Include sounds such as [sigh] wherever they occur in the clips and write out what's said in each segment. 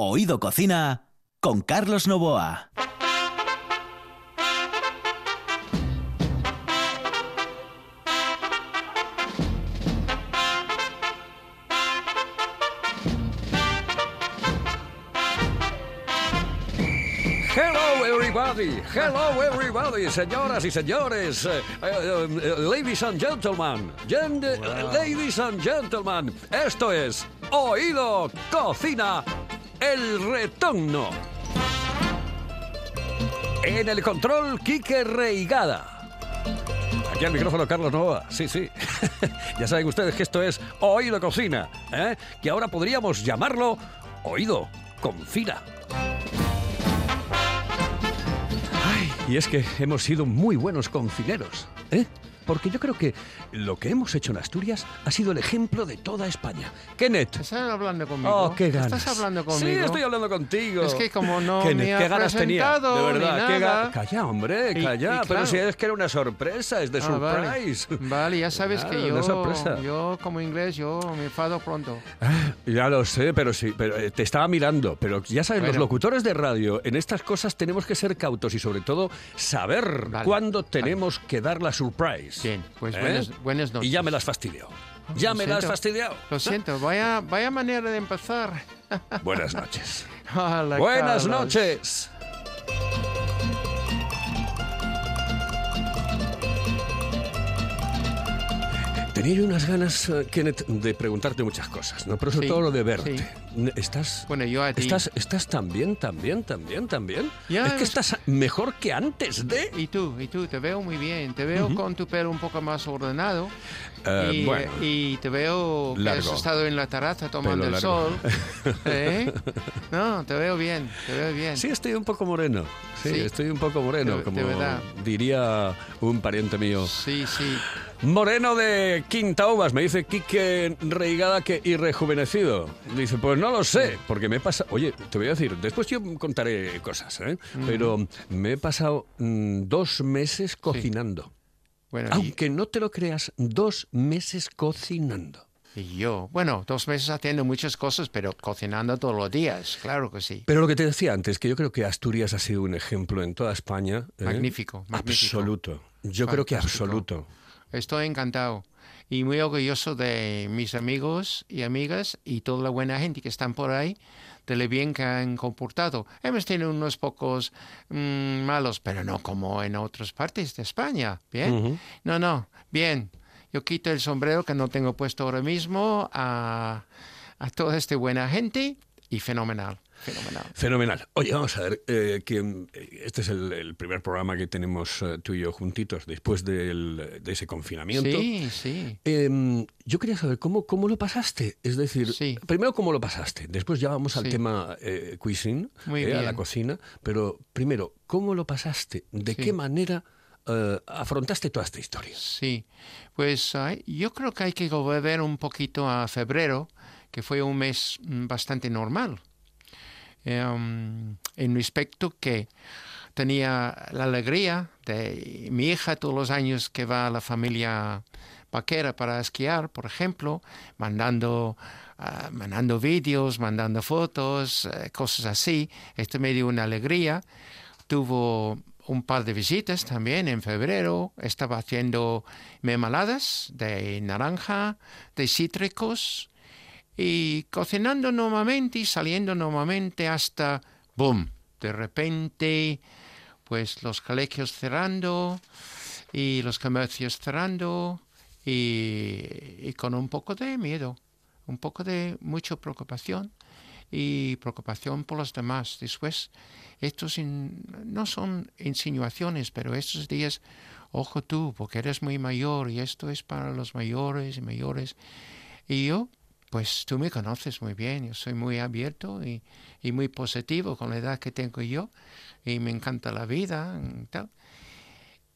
Oído Cocina con Carlos Novoa. Hello everybody, hello everybody, señoras y señores, eh, eh, eh, ladies and gentlemen, Gen- ladies and gentlemen, esto es Oído Cocina, el retorno. En el control, Quique Reigada. Aquí al micrófono Carlos Nova, sí, sí. [laughs] ya saben ustedes que esto es Oído Cocina, ¿eh? que ahora podríamos llamarlo Oído Confina. Ay, y es que hemos sido muy buenos concineros, ¿eh? Porque yo creo que lo que hemos hecho en Asturias ha sido el ejemplo de toda España. Kenneth. ¿Estás hablando conmigo? Oh, qué ganas. ¿Estás hablando conmigo? Sí, estoy hablando contigo. Es que como no Kenneth, me ha qué ganas tenía, de verdad. qué nada. ga- Calla, hombre, Y- calla. y Pero claro. si es que era una sorpresa, es de Ah, vale. surprise. Vale, ya sabes Claro, que una yo, sorpresa. yo como inglés, yo me enfado pronto. [laughs] Ya lo sé, pero sí, pero eh, te estaba mirando. Pero ya sabes, los Bueno. locutores de radio, en estas cosas tenemos que ser cautos y sobre todo saber Vale, cuándo tenemos que dar la surprise. Bien, pues ¿Eh? buenas, buenas noches. Y ya me las fastidiado. Ya Lo me las siento. fastidiado. Lo siento, vaya, vaya manera de empezar. Buenas noches. [laughs] Hola, Buenas Carlos. noches. Tenía yo unas ganas, eh, Kenneth, de preguntarte muchas cosas, ¿no? Pero sobre Sí, todo lo de verte. sí. ¿Estás, Bueno, yo a ti. ¿estás, ¿Estás tan bien, tan bien, tan bien, tan bien? Ya, es que es- estás mejor que antes de... Y tú, y tú, te veo muy bien. Te veo con tu pelo un poco más ordenado. Eh, y, bueno. y te veo que Largo. has estado en la terraza tomando Pelo el largo. sol. [laughs] ¿Eh? No, te veo bien, te veo bien. Sí, estoy un poco moreno. Sí, Sí. estoy un poco moreno, De- de como verdad. diría un pariente mío. Sí, sí. Moreno de Quinta Uvas, me dice Quique Reigada que y rejuvenecido. Dice, pues no lo sé, porque me he pasado... Oye, te voy a decir, después yo contaré cosas, ¿eh? Pero me he pasado mm, dos meses cocinando. Bueno, y- Aunque no te lo creas, dos meses cocinando. y, yo, bueno, dos meses haciendo muchas cosas, pero cocinando todos los días, claro que sí. Pero lo que te decía antes, que yo creo que Asturias ha sido un ejemplo en toda España. ¿eh? Magnífico, magnífico. Absoluto. Yo creo que Fantástico. absoluto. Estoy encantado y muy orgulloso de mis amigos y amigas y toda la buena gente que están por ahí, de lo bien que han comportado. Hemos tenido unos pocos mm, malos, pero no como en otras partes de España. Bien. No, no, bien. Yo quito el sombrero que no tengo puesto ahora mismo a, a toda esta buena gente y fenomenal, fenomenal. Fenomenal. Oye, vamos a ver, eh, que mm, este es el, el primer programa que tenemos eh, tú y yo juntitos después del- de ese confinamiento. Sí, sí. Em, yo quería saber cómo, cómo lo pasaste. Es decir, Sí. primero cómo lo pasaste. Después ya vamos al Sí. tema eh, cuisine, eh, a la cocina. Pero primero, ¿cómo lo pasaste? ¿De Sí. qué manera eh, afrontaste toda esta historia? Sí, pues yo creo que hay que volver un poquito a febrero, que fue un mes mm, bastante normal. Em, en respecto que tenía la alegría de mi hija todos los años que va a la familia vaquera para esquiar, por ejemplo, mandando, ah, mandando vídeos, mandando fotos, eh, cosas así. Esto me dio una alegría. Tuvo un par de visitas también en febrero. Estaba haciendo mermeladas de naranja, de cítricos y cocinando normalmente y saliendo normalmente hasta ¡boom! De repente, pues los colegios cerrando y los comercios cerrando y, y con un poco de miedo, un poco de mucha preocupación y preocupación por los demás. Después, estos no son insinuaciones, pero estos días, ojo tú, porque eres muy mayor y esto es para los mayores y mayores. Y yo, pues tú me conoces muy bien, yo soy muy abierto y, muy positivo con la edad que tengo yo y me encanta la vida y tal.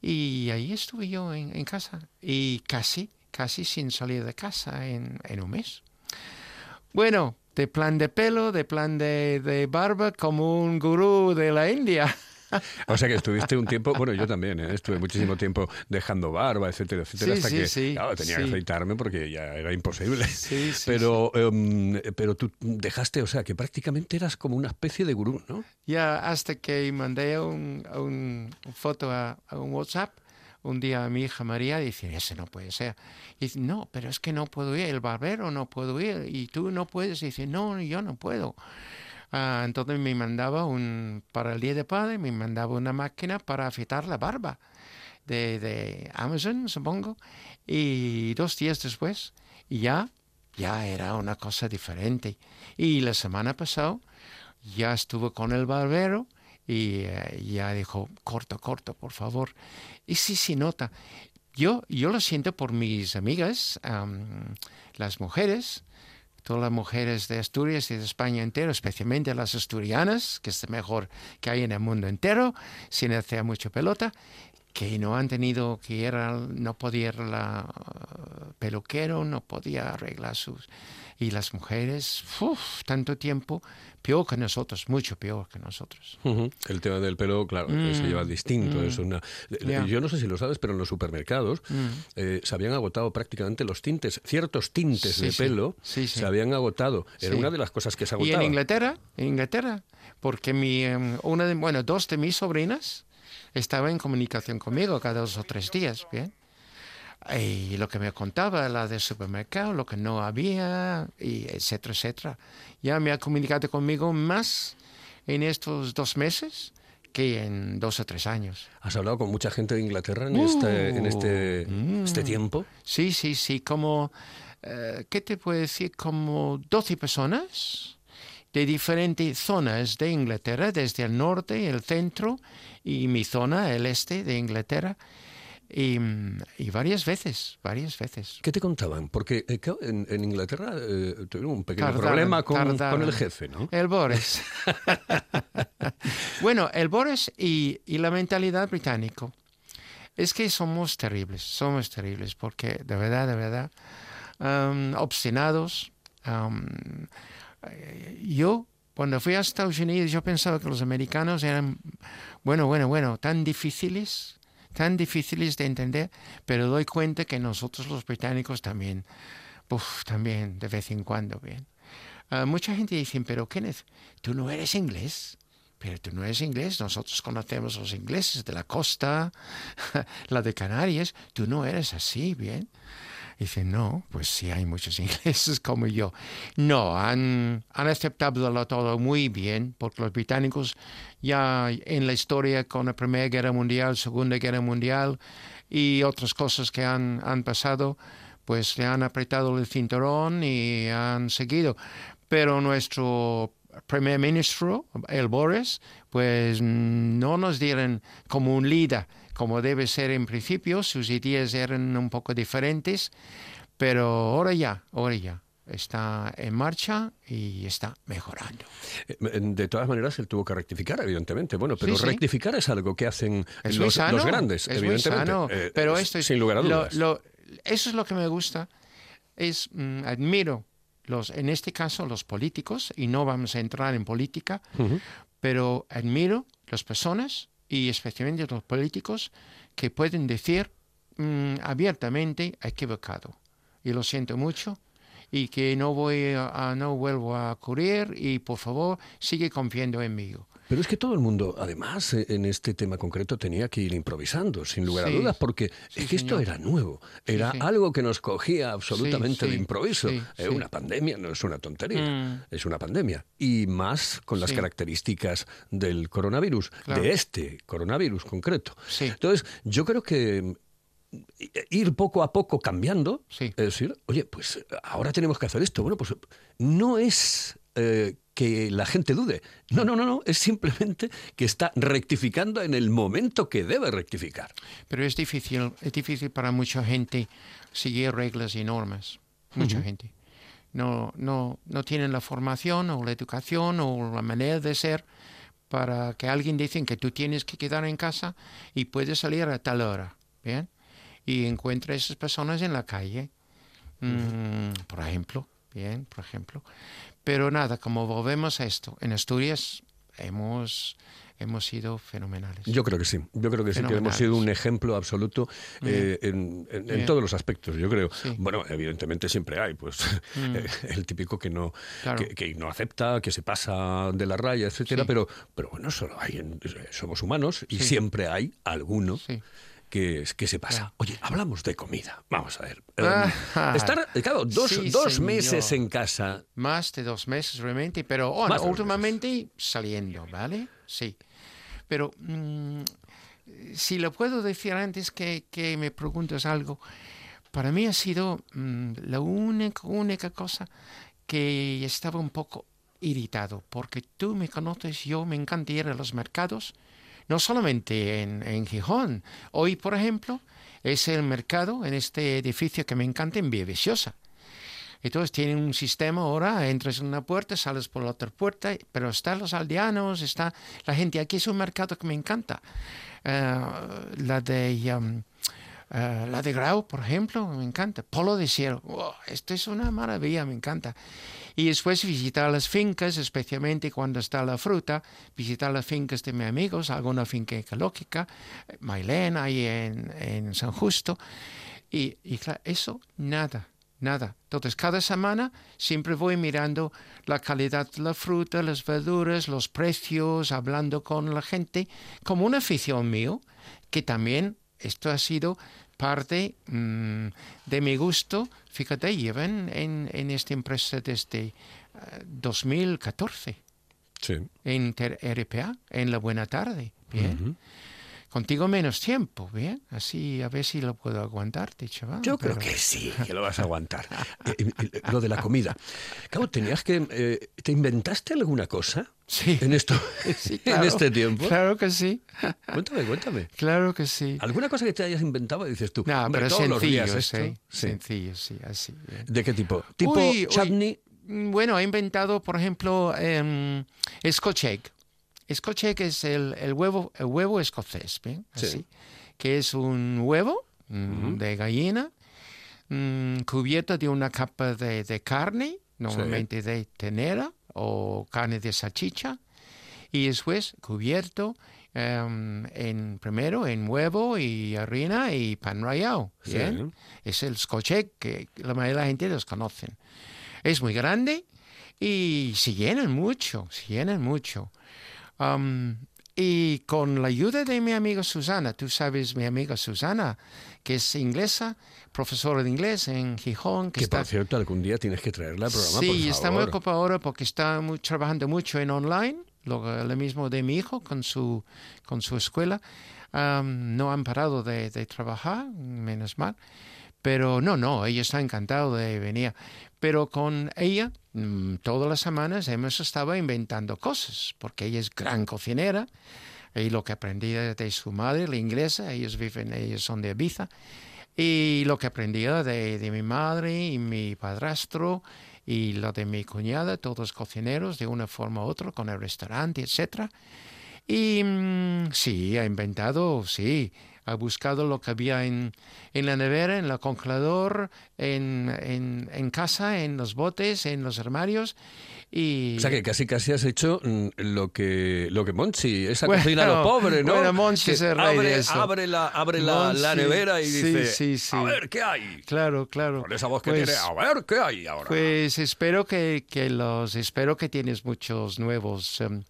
Y ahí estuve yo en, en casa y casi, casi sin salir de casa en, en un mes. Bueno, de plan de pelo, de plan de, de barba, como un gurú de la India. [laughs] O sea que estuviste un tiempo, bueno, yo también, ¿eh? estuve muchísimo tiempo dejando barba, etcétera, etcétera, Sí, hasta sí, que sí, claro, tenía que afeitarme porque ya era imposible. Sí, sí, pero, em, pero tú dejaste, o sea, que prácticamente eras como una especie de gurú, ¿no? Ya hasta que mandé un, un, foto a, a un WhatsApp un día a mi hija María dice, ese no puede ser. Y dice, no, pero es que no puedo ir, el barbero no puedo ir y tú no puedes. Y dice, no, yo no puedo. Ah, entonces me mandaba un, para el Día de Padre, me mandaba una máquina para afeitar la barba de, de Amazon, supongo. Y dos días después, ya, ya era una cosa diferente. Y la semana pasada ya estuve con el barbero y eh, ya dijo, corto, corto, por favor. Y sí, sí, nota. Yo, yo lo siento por mis amigas, am, las mujeres, todas las mujeres de Asturias y de España entero, especialmente las asturianas, que es lo mejor que hay en el mundo entero, sin hacer mucha pelota, que no han tenido que ir, al- no podía ir la uh, peluquero, no podía arreglar sus... Y las mujeres, uf, tanto tiempo, peor que nosotros, mucho peor que nosotros. El tema del pelo, claro, que se lleva distinto. Es una... Mm. Mm. Yo no sé si lo sabes, pero en los supermercados eh, se habían agotado prácticamente los tintes, ciertos tintes Sí, de sí. pelo Sí, se habían agotado. Era una de las cosas que se Y en agotaban. Inglaterra, en Inglaterra, porque mi, em, una de, bueno, dos de mis sobrinas estaban en comunicación conmigo cada dos o tres días, ¿bien? Y lo que me contaba, la del supermercado, lo que no había, y etcétera, etcétera. Ya me ha comunicado conmigo más en estos dos meses que en dos o tres años. ¿Has hablado con mucha gente de Inglaterra en este, en este, Mm. este tiempo? Sí, sí, sí, como, eh, ¿qué te puedo decir? Como 12 personas de diferentes zonas de Inglaterra, desde el norte, el centro y mi zona, el este de Inglaterra, y, y varias veces, varias veces. ¿Qué te contaban? Porque eh, en, en Inglaterra eh, tuvieron un pequeño Tardaron, problema con, tardaron. con el jefe, ¿no? El Boris. [laughs] bueno, el Boris y, y la mentalidad británico. Es que somos terribles, somos terribles, porque de verdad, de verdad, um, obstinados. um, yo, cuando fui a Estados Unidos, yo pensaba que los americanos eran, bueno, bueno, bueno, tan difíciles, tan difíciles de entender, pero doy cuenta que nosotros los británicos también, uf, también de vez en cuando, bien. Ah, mucha gente dice, pero Kenneth, tú no eres inglés. Pero tú no eres inglés, nosotros conocemos los ingleses de la costa, [laughs] la de Canarias, tú no eres así, ¿bien? Dice, no, pues sí hay muchos [laughs] ingleses como yo. No, han, han aceptado todo muy bien, porque los británicos ya en la historia con la Primera Guerra Mundial, Segunda Guerra Mundial y otras cosas que han, han pasado, pues le han apretado el cinturón y han seguido. Pero nuestro primer ministro, el Boris, pues no nos dieron como un líder, como debe ser en principio, sus ideas eran un poco diferentes, pero ahora ya, ahora ya, está en marcha y está mejorando. Eh, De todas maneras, él tuvo que rectificar, evidentemente. Bueno, pero Sí, sí. rectificar es algo que hacen los, sano, los grandes, es evidentemente. sano, Eh, pero esto es, sin lugar a lo- dudas. lo- eso es lo que me gusta, es mm, admiro los, en este caso los políticos y no vamos a entrar en política, Ujú. pero admiro las personas y especialmente los políticos que pueden decir mm, abiertamente equivocado y lo siento mucho y que no voy a- no vuelvo a ocurrir y por favor sigue confiando en mí. Pero es que todo el mundo, además, eh, en este tema concreto tenía que ir improvisando, sin lugar Sí, a dudas, porque sí, es que esto era nuevo, era algo que nos cogía absolutamente de improviso. Eh. Una pandemia no es una tontería, Mm. es una pandemia. Y más con las características del coronavirus, Claro. de este coronavirus concreto. Entonces, yo creo que mm, ir poco a poco cambiando, Sí. es decir, oye, pues eh, ahora tenemos que hacer esto. Bueno, pues no es eh, que la gente dude. No, no, no, no. Es simplemente que está rectificando en el momento que debe rectificar. Pero es difícil, es difícil para mucha gente seguir reglas y normas. Mucha gente. No, no, no tienen la formación o la educación o la manera de ser para que alguien dice que tú tienes que quedar en casa y puedes salir a tal hora. ¿Bien? Y encuentra a esas personas en la calle. Mm, por ejemplo. Bien, por ejemplo. Pero nada, como volvemos a esto, en Asturias hemos, hemos sido fenomenales. Yo creo que sí, yo creo que sí, que hemos sido un ejemplo absoluto eh, en, en, todos los aspectos, yo creo. Bueno, evidentemente siempre hay, pues, mm. [laughs] el típico que no, que, no acepta, que se pasa de la raya, etcétera, pero, pero bueno, solo hay, somos humanos y siempre hay alguno que, que se pasa. Oye, hablamos de comida. Vamos a ver. Em, estar, claro, dos, dos meses en casa. Más de dos meses realmente, pero últimamente saliendo, ¿vale? Sí. Pero mm, si lo puedo decir antes que, que, me preguntas algo, para mí ha sido mm, la única, única cosa que estaba un poco irritado, porque tú me conoces, yo me encanta ir a los mercados no solamente en, en Gijón. Hoy, por ejemplo, es el mercado en este edificio que me encanta en Vía Viciosa. Entonces tienen un sistema ahora, entras en una puerta, sales por la otra puerta, pero están los aldeanos, está la gente. Aquí es un mercado que me encanta. Eh, la de um, eh, la de Grau, por ejemplo, me encanta. Polo de Cielo, esto es una maravilla, me encanta y después visitar las fincas, especialmente cuando está la fruta, visitar las fincas de mis amigos, alguna finca ecológica, Mailén, ahí en, en San Justo, y, y claro, eso nada, nada. Entonces, cada semana siempre voy mirando la calidad de la fruta, las verduras, los precios, hablando con la gente, como una afición mío, que también esto ha sido parte mm, de mi gusto, fíjate, llevan en, en esta empresa desde 2014. Eh, sí. En RPA, en la Buena Tarde. Bien. Contigo menos tiempo, ¿bien? Así a ver si lo puedo aguantarte, chaval. Yo creo que sí, [laughs] que lo vas a aguantar. Eh, eh, lo de la comida. Claro, tenías que... ¿Te inventaste alguna cosa? Sí. En esto, [laughs] en este tiempo. Claro que sí. Cuéntame, cuéntame. Claro que sí. ¿Alguna cosa que te hayas inventado dices tú? No, pero sencillo, sí. Sencillo, sí, así. ¿De qué tipo? ¿Tipo chutney? Bueno, he inventado, por ejemplo, eh, Scotch egg. Scotch egg es el, el, huevo, el huevo escocés, ¿bien? Así. Que es un huevo mm, de gallina mm, cubierto de una capa de, de carne, normalmente de tenera o carne de salchicha y después cubierto em, en primero en huevo y harina y pan rallado. Es el scotch que la mayoría de la gente los conocen. Es muy grande y se llenan mucho, se llenan mucho. Y con la ayuda de mi amiga Susana, tú sabes, mi amiga Susana, que es inglesa, profesora de inglés en Gijón. Que, está... por cierto, algún día tienes que traerla al programa, Sí, está muy ocupada ahora porque está trabajando mucho en online, lo, lo, mismo de mi hijo con su, con su escuela. no han parado de, de, trabajar, menos mal. Pero no, no, ella está encantado de venir. Pero con ella, mm, todas las semanas hemos estado inventando cosas, porque ella es gran cocinera. Y lo que aprendí de su madre, la inglesa, ellos viven, ellos son de Ibiza. Y lo que aprendí de, mi madre y mi padrastro y lo de mi cuñada, todos cocineros de una forma u otra, con el restaurante, etc. Y mm, sí, ha inventado, sí, ha buscado lo que había en, en la nevera, en el congelador, en, en, en, casa, en los botes, en los armarios. Y... O sea que casi casi has hecho mm, lo que lo que Monchi, esa cocina lo pobre, ¿no? Bueno, Monchi se abre, eso. abre, la, abre la, la, nevera y dice, sí, sí, a ver qué hay. Claro, claro. Con esa voz que pues tiene, a ver qué hay ahora. Pues espero que, que los, espero que tienes muchos nuevos... Um,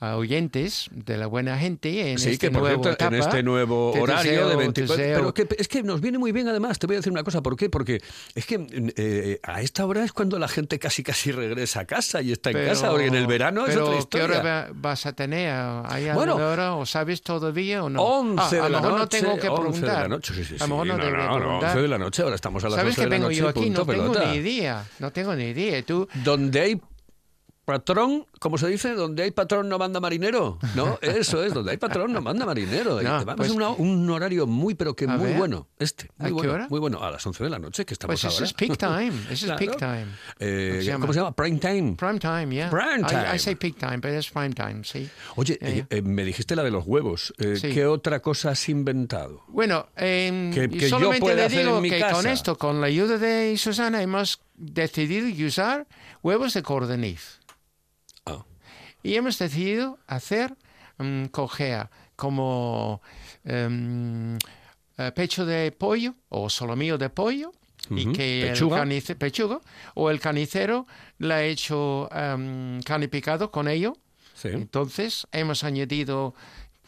oyentes de la buena gente en sí, este que por nuevo cierto, en este nuevo horario de 24 pero que, es que nos viene muy bien además te voy a decir una cosa ¿por qué? porque es que eh, a esta hora es cuando la gente casi casi regresa a casa y está en casa porque en el verano es otra historia ¿qué hora vas a tener? ¿hay bueno, hora o sabes todavía o no? 11 ah, de la noche no tengo que preguntar 11 de la noche sí, sí, a lo mejor no, no, no, no, 11 de la noche ahora estamos a las ¿sabes 11 que de la vengo noche yo aquí? no tengo pelota. ni idea no tengo ni idea tú donde hay patrón, como se dice, donde hay patrón no manda marinero. No, eso es, donde hay patrón no manda marinero. No, Además, pues- un, un horario muy, pero que muy ver. bueno. Este, muy ¿A qué bueno, hora? muy bueno. A las 11 de la noche, que estamos pues eso ahora. es peak time eso es [laughs] Claro. peak time Eh, ¿Cómo se llama? ¿Cómo se llama? Prime time. prime time yeah Prime I- time. I, say peak time but it's prime time sí Oye, Ya, eh, eh, me dijiste la de los huevos. Eh, Sí. ¿Qué otra cosa has inventado? Bueno, em, Que- que yo solamente pueda le hacer digo en mi que con casa. esto, con la ayuda de Susana, hemos decidido usar huevos de cordoniz. Y hemos decidido hacer mm, cogea como eh, pecho de pollo o solomillo de pollo y Ujú. que Pechuga. el canice- pechuga o el canicero le ha hecho carne picado con ello. Sí. Entonces hemos añadido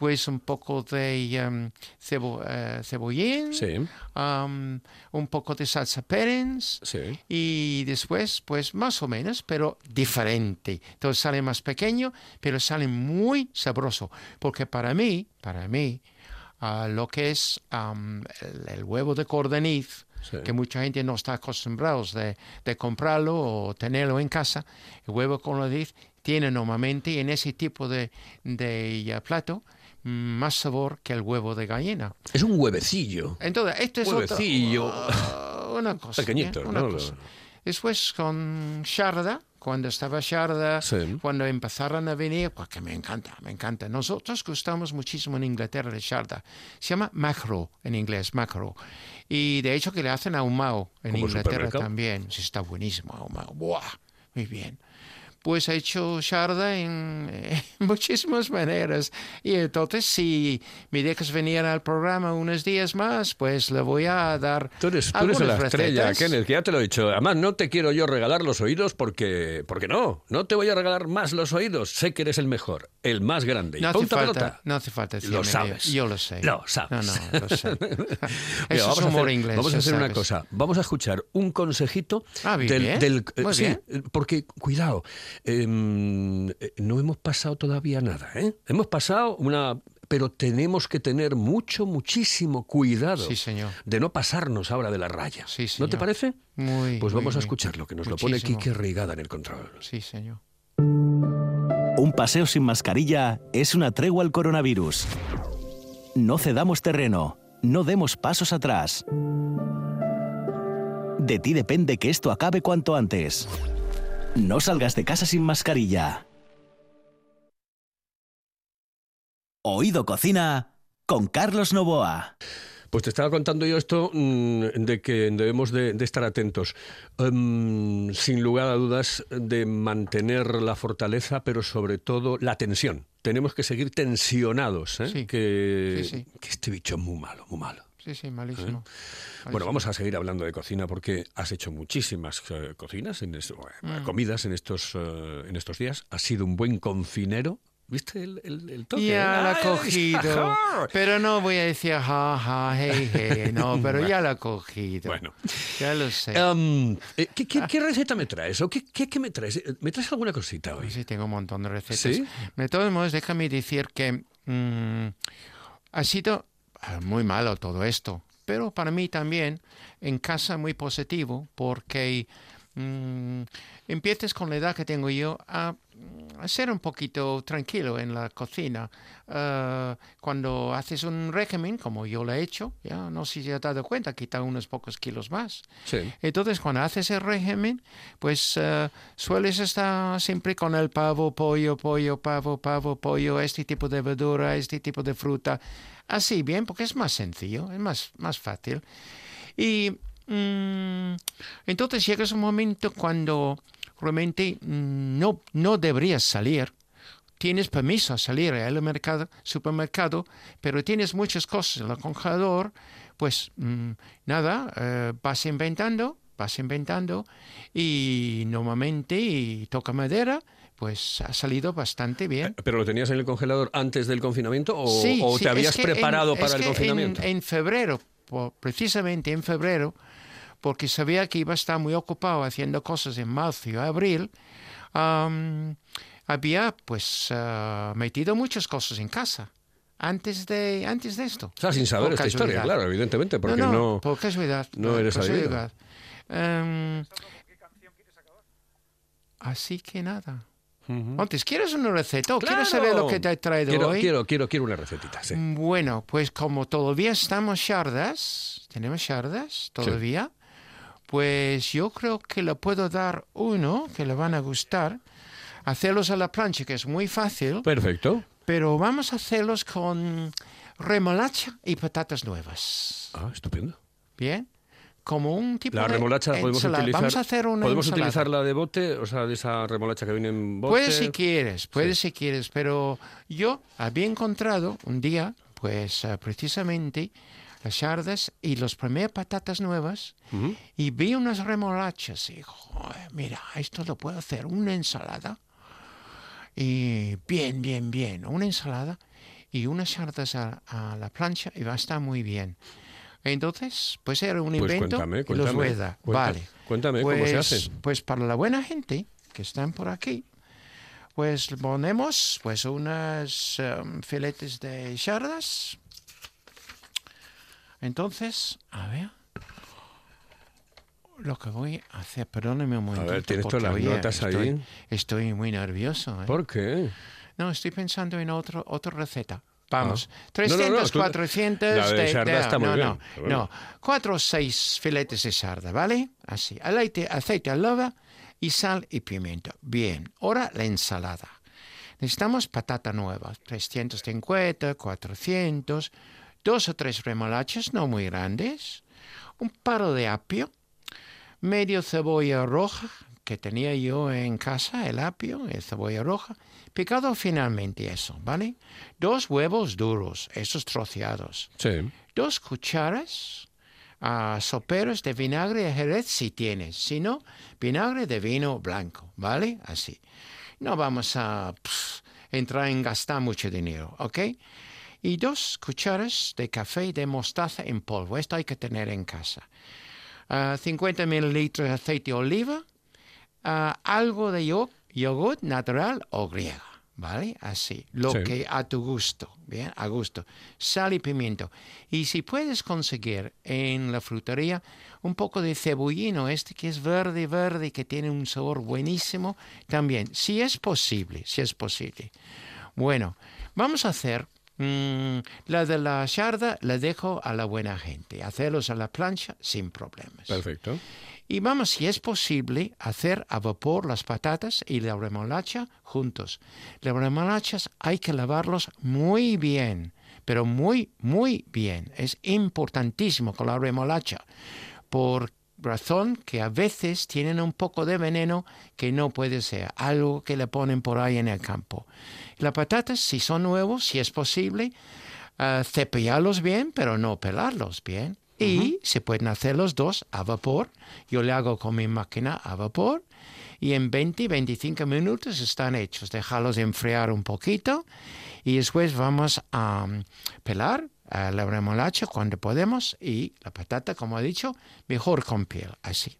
pues un poco de em, cebo- eh, cebollín, Sí. am, un poco de salsa Perens Sí. y después pues más o menos, pero diferente. Entonces sale más pequeño, pero sale muy sabroso, porque para mí, para mí, ah, lo que es el, el huevo de cordeniz, Sí. que mucha gente no está acostumbrada de, de comprarlo o tenerlo en casa, el huevo de cordeniz tiene normalmente en ese tipo de, plato más sabor que el huevo de gallina. Es un huevecillo. Entonces, esto es Huevecillo. Ah, una cosa. Pequeñito, ¿eh? Una ¿no? cosa. Después con Sharda, cuando estaba Sharda, Sí. cuando empezaron a venir, porque me encanta, me encanta. Nosotros gustamos muchísimo en Inglaterra de Sharda. Se llama macro en inglés, macro. Y de hecho que le hacen ahumado en Inglaterra también. Sí, está buenísimo ahumado. ¡Buah! Muy bien. Pues ha hecho Sharda en, eh, [laughs] muchísimas maneras. Y entonces, si me dejas venir al programa unos días más, pues le voy a dar. Tú eres, tú eres la algunas estrella, recetas. Kenneth, que ya te lo he dicho. Además, no te quiero yo regalar los oídos porque, porque no. No te voy a regalar más los oídos. Sé que eres el mejor, el más grande. No hace, falta, pelota. no hace falta Lo decirme, sabes. Yo lo sé. Lo sabes. No, no, lo sé. [laughs] Mira, vamos es a humor hacer, inglés. vamos a hacer una sabes. cosa. Vamos a escuchar un consejito Ah, bien, del, del- eh, sí, porque cuidado, eh, no hemos pasado todavía nada, ¿eh? Hemos pasado una, pero tenemos que tener mucho, muchísimo cuidado Sí, señor. de no pasarnos ahora de la raya. Sí, ¿No te parece? Muy, Pues muy vamos a bien. escuchar lo que nos lo pone. Quique Rigada en el control. Sí, señor. Un paseo sin mascarilla es una tregua al coronavirus. No cedamos terreno, no demos pasos atrás. De ti depende que esto acabe cuanto antes. No salgas de casa sin mascarilla. Oído Cocina con Carlos Novoa. Pues te estaba contando yo esto mm, de que debemos de, de estar atentos. Em, sin lugar a dudas, de mantener la fortaleza, pero sobre todo la tensión. Tenemos que seguir tensionados, ¿eh? Sí. Que, Sí, sí. que este bicho es muy malo, muy malo. Sí, sí, malísimo. Bueno, vamos a seguir hablando de cocina porque has hecho muchísimas eh, cocinas, en esto- Mm. comidas en estos, eh, en estos días. Has sido un buen confinero. ¿Viste el, el, el toque? Ya la ¡Ay, ha cogido. Pero no voy a decir ja, ja, hey, hey. [laughs] No, pero ya la ha cogido. Bueno. Ya lo sé. Em, eh, ¿qué, qué, qué receta me traes? ¿O qué, qué, me traes? ¿Me traes alguna cosita hoy? Sí, tengo un montón de recetas. ¿Sí? De todos modos, déjame decir que mm, ha sido ah, muy malo todo esto, pero para mí también en casa muy positivo porque mm, empiezas con la edad que tengo yo a, a ser un poquito tranquilo en la cocina. Ah, cuando haces un régimen, como yo lo he hecho, ya no sé si te has dado cuenta, quita unos pocos kilos más. Sí. Entonces, cuando haces el régimen, pues eh, sueles estar siempre con el pavo, pollo, pollo, pavo, pavo, pollo, este tipo de verdura, este tipo de fruta. Así bien, porque es más sencillo, es más, más fácil. Y mm, entonces llegas un momento cuando realmente mm, no, no deberías salir. Tienes permiso a salir al mercado, supermercado, pero tienes muchas cosas en el congelador, pues mm, nada, eh, vas inventando, vas inventando y normalmente, y toca madera, pues ha salido bastante bien. ¿Pero lo tenías en el congelador antes del confinamiento o, Sí, o sí, te es habías que preparado en- para es el que confinamiento? En, febrero, precisamente en febrero, porque sabía que iba a estar muy ocupado haciendo cosas en marzo y abril, había pues ah, metido muchas cosas en casa antes de, antes de esto. O sea, sin saber esta historia, claro, evidentemente, porque no, no... no, por casualidad. no eres casualidad. Así que nada. Antes, ¿quieres una receta ¡Claro! saber lo que te he traído quiero, hoy? Quiero, quiero, quiero una recetita, sí. Bueno, pues como todavía estamos shardas, tenemos shardas todavía, pues yo creo que le puedo dar uno que le van a gustar. Hacerlos a la plancha, que es muy fácil, Perfecto. pero vamos a hacerlos con remolacha y patatas nuevas. Ah, estupendo. Bien. Como un tipo La de remolacha podemos utilizar. Vamos a hacer una podemos ensalada. utilizarla de bote, o sea, de esa remolacha que viene en bote. Puedes si quieres, puedes si quieres, pero yo había encontrado un día, pues eh, precisamente las sardas y las primeras patatas nuevas y vi unas remolachas y "Joder, mira, esto lo puedo hacer, una ensalada y bien, bien, bien, una ensalada y unas sardas a, a la plancha y va a estar muy bien. Entonces, pues era un Pues invento cuéntame, los cuéntame, voy a dar. cuenta- vale. cuéntame cómo se Pues- hace. Pues para la buena gente que están por aquí, pues ponemos pues unas em, filetes de sardas. Entonces, a ver. Lo que voy a hacer, perdóneme un momento. ver, tienes todas las notas ahí. estoy, Estoy muy nervioso. ¿eh? ¿Por qué? No, estoy pensando en otro, otra receta. Vamos, Ah. No, 300, no, no, tú- 400 la de sarda está muy no, bien, no, pero bueno. no, cuatro o seis filetes de sarda, ¿vale? Así, aceite, aceite de oliva y sal y pimiento. Bien, ahora la ensalada. Necesitamos patata nueva, 350, 400, dos o tres remolachas no muy grandes, un paro de apio, medio cebolla roja, que tenía yo en casa, el apio, el cebolla roja, picado finalmente eso, ¿vale? Dos huevos duros, esos troceados. Sí. Dos cucharas ah, soperos de vinagre de jerez si tienes, si no, vinagre de vino blanco, ¿vale? Así. No vamos a pf, entrar en gastar mucho dinero, ¿ok? Y dos cucharas de café de mostaza en polvo, esto hay que tener en casa. Ah, 50 mililitros de aceite de oliva, algo de yo- yogur natural o griega, ¿vale? Así, lo Sí. que a tu gusto, ¿bien? A gusto. Sal y pimiento. Y si puedes conseguir en la frutería un poco de cebollino, este que es verde, verde, que tiene un sabor buenísimo, también, si es posible, si es posible. Bueno, vamos a hacer mm, la de la charda, la dejo a la buena gente. Hacerlos a la plancha sin problemas. Perfecto. Y vamos, si es posible, hacer a vapor las patatas y la remolacha juntos. Las remolachas hay que lavarlos muy bien, pero muy, muy bien. Es importantísimo con la remolacha, por razón que a veces tienen un poco de veneno que no puede ser, algo que le ponen por ahí en el campo. Las patatas, si son nuevos, si es posible, ah, cepillarlos bien, pero no pelarlos bien. Y se pueden hacer los dos a vapor. Yo le hago con mi máquina a vapor y en 20-25 minutos están hechos. Dejarlos enfriar un poquito y después vamos a mm, pelar a la remolacha cuando podemos y la patata, como he dicho, mejor con piel, así.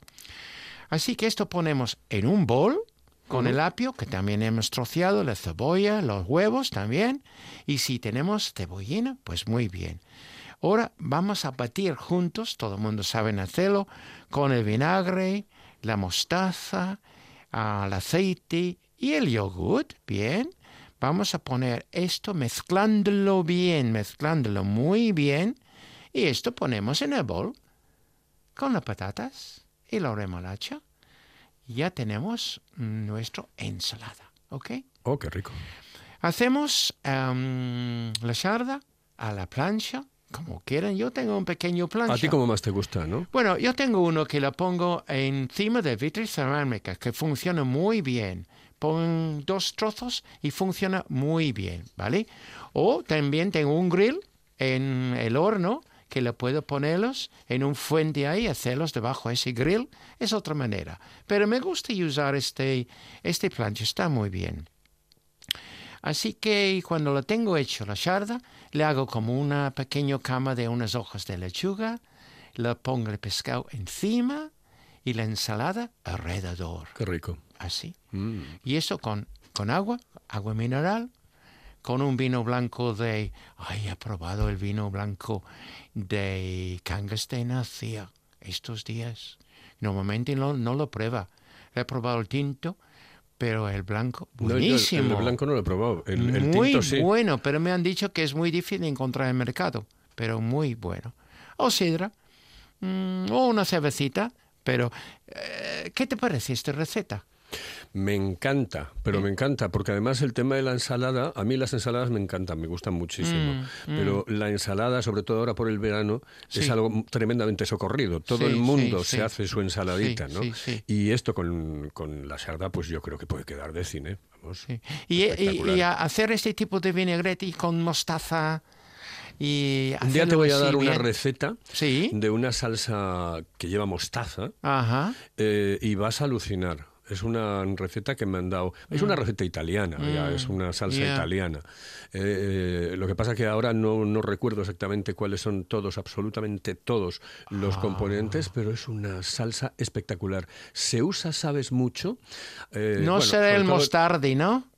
Así que esto ponemos en un bol con el apio, que también hemos troceado, la cebolla, los huevos también. Y si tenemos cebollina, pues muy bien. Ahora vamos a batir juntos, todo el mundo sabe hacerlo, con el vinagre, la mostaza, el aceite y el yogur, bien. Vamos a poner esto mezclándolo bien, mezclándolo muy bien. Y esto ponemos en el bol con las patatas y la remolacha. Ya tenemos nuestra ensalada, ¿ok? Oh, qué rico. Hacemos em, la sarda a la plancha, como quieran. Yo tengo un pequeño plancha. A ti como más te gusta, ¿no? Bueno, yo tengo uno que lo pongo encima de vitricerámica, que funciona muy bien. Pon dos trozos y funciona muy bien, ¿vale? O también tengo un grill en el horno que le puedo ponerlos en un fuente ahí, hacerlos debajo de ese grill. Es otra manera. Pero me gusta usar este, este plancha, está muy bien. Así que cuando lo tengo hecho la sarda, le hago como una pequeña cama de unas hojas de lechuga, le pongo el pescado encima y la ensalada alrededor, Qué rico. así. Mm. Y eso con, con agua, agua mineral, con un vino blanco de... Ay, he probado el vino blanco de Cangas de Nacia estos días. Normalmente no, no lo prueba. He probado el tinto, pero el blanco, No, buenísimo. el blanco no lo he probado. El, el muy tinto sí. bueno, pero me han dicho que es muy difícil encontrar en el mercado, pero muy bueno. O sidra, mm, o una cervecita, pero eh, ¿qué te parece esta receta? Me encanta, pero me encanta, porque además el tema de la ensalada, a mí las ensaladas me encantan, me gustan muchísimo, Mm, pero la ensalada, sobre todo ahora por el verano, es algo tremendamente socorrido. Todo Sí, el mundo sí, se hace su ensaladita, ¿no? Y esto con, con la sarda, pues yo creo que puede quedar de cine. Vamos. Sí. Y, y- hacer este tipo de vinaigrette con mostaza y Un día te voy a dar una receta Sí. de una salsa que lleva mostaza Ajá. eh, y vas a alucinar. Es una receta que me han dado. Es una receta italiana, ya, es una salsa Mm. Yeah. italiana. Eh, eh, lo que pasa que ahora no, no recuerdo exactamente cuáles son todos, absolutamente todos los Ah. componentes, pero es una salsa espectacular. Se usa, sabes, mucho. eh, No bueno, será el mostardi, ¿no?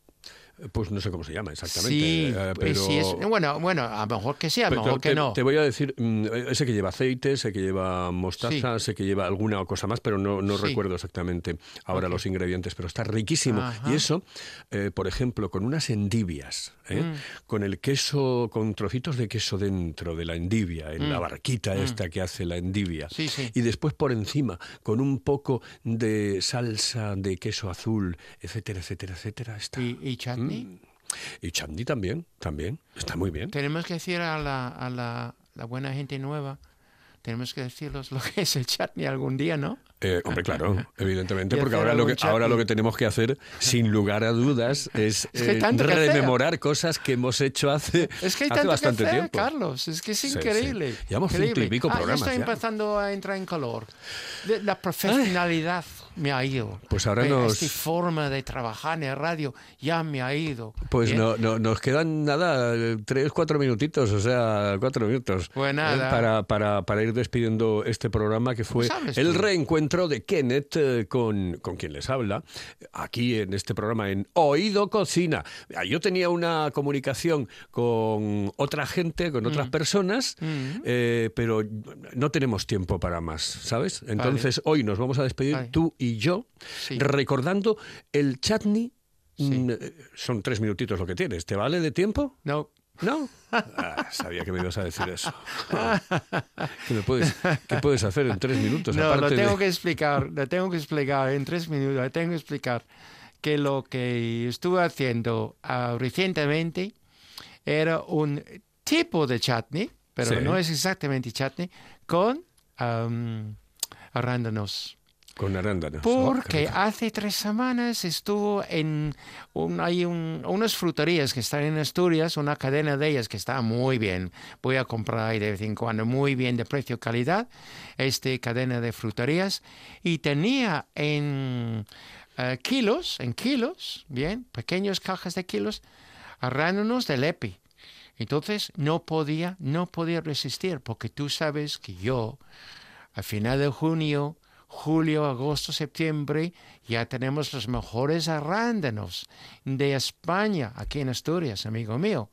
Pues no sé cómo se llama exactamente. Sí, eh, pues pero... sí es- bueno, bueno, a lo mejor que sí, a lo mejor te, que no. te voy a decir, mm, ese que lleva aceite, ese que lleva mostaza, Sí. sé que lleva alguna cosa más, pero no, no Sí. recuerdo exactamente ahora los ingredientes, pero está riquísimo. Ajá. Y eso, eh, por ejemplo, con unas endivias, ¿eh? Mm. con el queso, con trocitos de queso dentro de la endivia, en la Mm. barquita esta que hace la endivia. Sí, sí. Y después por encima, con un poco de salsa de queso azul, etcétera, etcétera, etcétera, está. ¿Y, y? Y chandy también, también, está muy bien. Tenemos que decir a la, a la, la buena gente nueva, tenemos que decirles lo que es el chutney algún día, ¿no? Eh, hombre, claro, [laughs] evidentemente, Y porque ahora lo, que, ahora lo que tenemos que hacer, sin lugar a dudas, es, [laughs] Es que eh, rememorar cosas que hemos hecho hace, [laughs] Es que hay hace tanto bastante que hacer, tiempo. Carlos. Es que es Sí, sí. increíble. Llevamos ciento y increíble. pico Ah, programas Ya está ya. empezando a entrar en color. De- La profesionalidad me ha ido. Pues ahora Eh, nos- Esta forma de trabajar en el radio ya me ha ido. Pues Bien. no, no- nos quedan nada, eh, tres, cuatro minutitos, o sea, cuatro minutos. Pues eh, para, para, para ir despidiendo este programa que fue Pues el tú. reencuentro de Kenneth eh, con, con quien les habla, aquí en este programa en Oído Cocina. Ah, Yo tenía una comunicación con otra gente, con Mm. otras personas, eh, pero no tenemos tiempo para más, ¿sabes? Entonces hoy nos vamos a despedir Vale. tú y yo, Sí. recordando el chutney. mm, eh, Son tres minutitos lo que tienes. ¿Te vale de tiempo? No. ¿No? Ah, sabía que me ibas a decir eso. [laughs] ¿Qué, me puedes, qué puedes hacer en tres minutos? No, lo tengo de- que explicar, lo tengo que explicar en tres minutos, lo tengo que explicar que lo que estuve haciendo ah, recientemente era un tipo de chutney, pero Sí. no es exactamente chutney, con am, arándanos. Con arándanos. Porque hace tres semanas estuvo en un, hay un- unas fruterías que están en Asturias, una cadena de ellas que está muy bien. Voy a comprar ahí de vez en cuando muy bien de precio calidad, este cadena de fruterías y tenía en eh, kilos, en kilos, bien, pequeñas cajas de kilos, arándanos de lepi. Entonces no podía, no podía resistir, porque tú sabes que yo, a final de junio, julio, agosto, septiembre, ya tenemos los mejores arándanos de España, aquí en Asturias, amigo mío.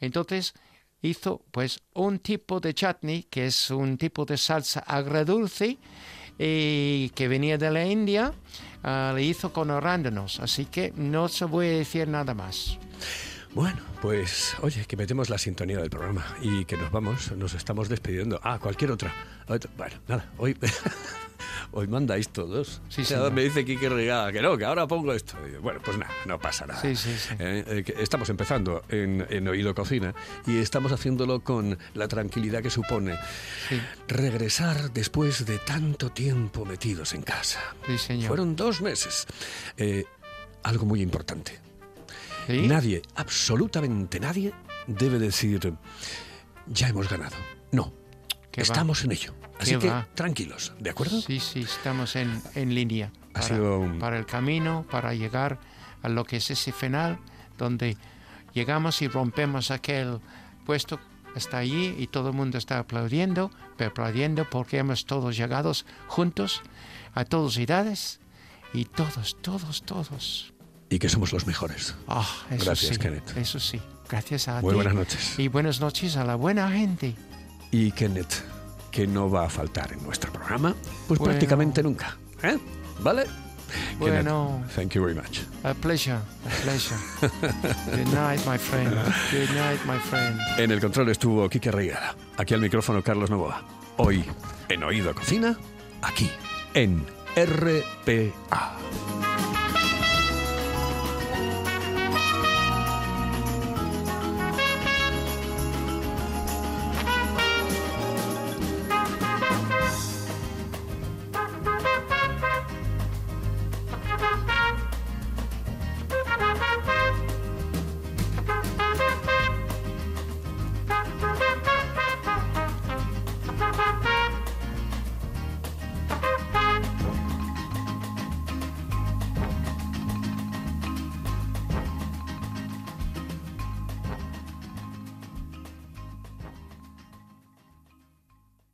Entonces hizo pues un tipo de chutney, que es un tipo de salsa agradulce, y que venía de la India, ah, le hizo con arándanos, así que no se voy a decir nada más. Bueno, pues oye, que metemos la sintonía del programa y que nos vamos, nos estamos despidiendo. Ah, cualquier. Otra- Bueno, nada, hoy, [laughs] [laughs] hoy mandáis todos. Sí, me dice Kike Regada que no, que ahora pongo esto. Y yo, bueno, pues nada, no pasa nada. Sí, sí, sí. Eh, eh, estamos empezando en, en Oído Cocina y estamos haciéndolo con la tranquilidad que supone regresar después de tanto tiempo metidos en casa. Sí, señor. Fueron dos meses. Eh, algo muy importante. Nadie, absolutamente nadie, debe decir, ya hemos ganado. No, estamos en ello. Así ¿Qué que va? tranquilos, ¿de acuerdo? Sí, sí, estamos en, en línea Ha para, sido un- para el camino, para llegar a lo que es ese final, donde llegamos y rompemos aquel puesto, está allí y todo el mundo está aplaudiendo, pero aplaudiendo porque hemos todos llegado juntos, a todas edades, y todos, todos, todos. Y que somos los mejores. Eso Gracias, sí, Kenneth. Eso sí, gracias a Muy ti. buenas noches. Y buenas noches a la buena gente. Y Kenneth, que no va a faltar en nuestro programa, pues Bueno. prácticamente nunca. ¿Eh? ¿Vale? Bueno. Kenneth, thank you very much. A pleasure, a pleasure. Good night, my friend. Good night, my friend. En el control estuvo Quique Reigada. Aquí al micrófono Carlos Novoa. Hoy, en Oído Cocina, aquí, en RPA.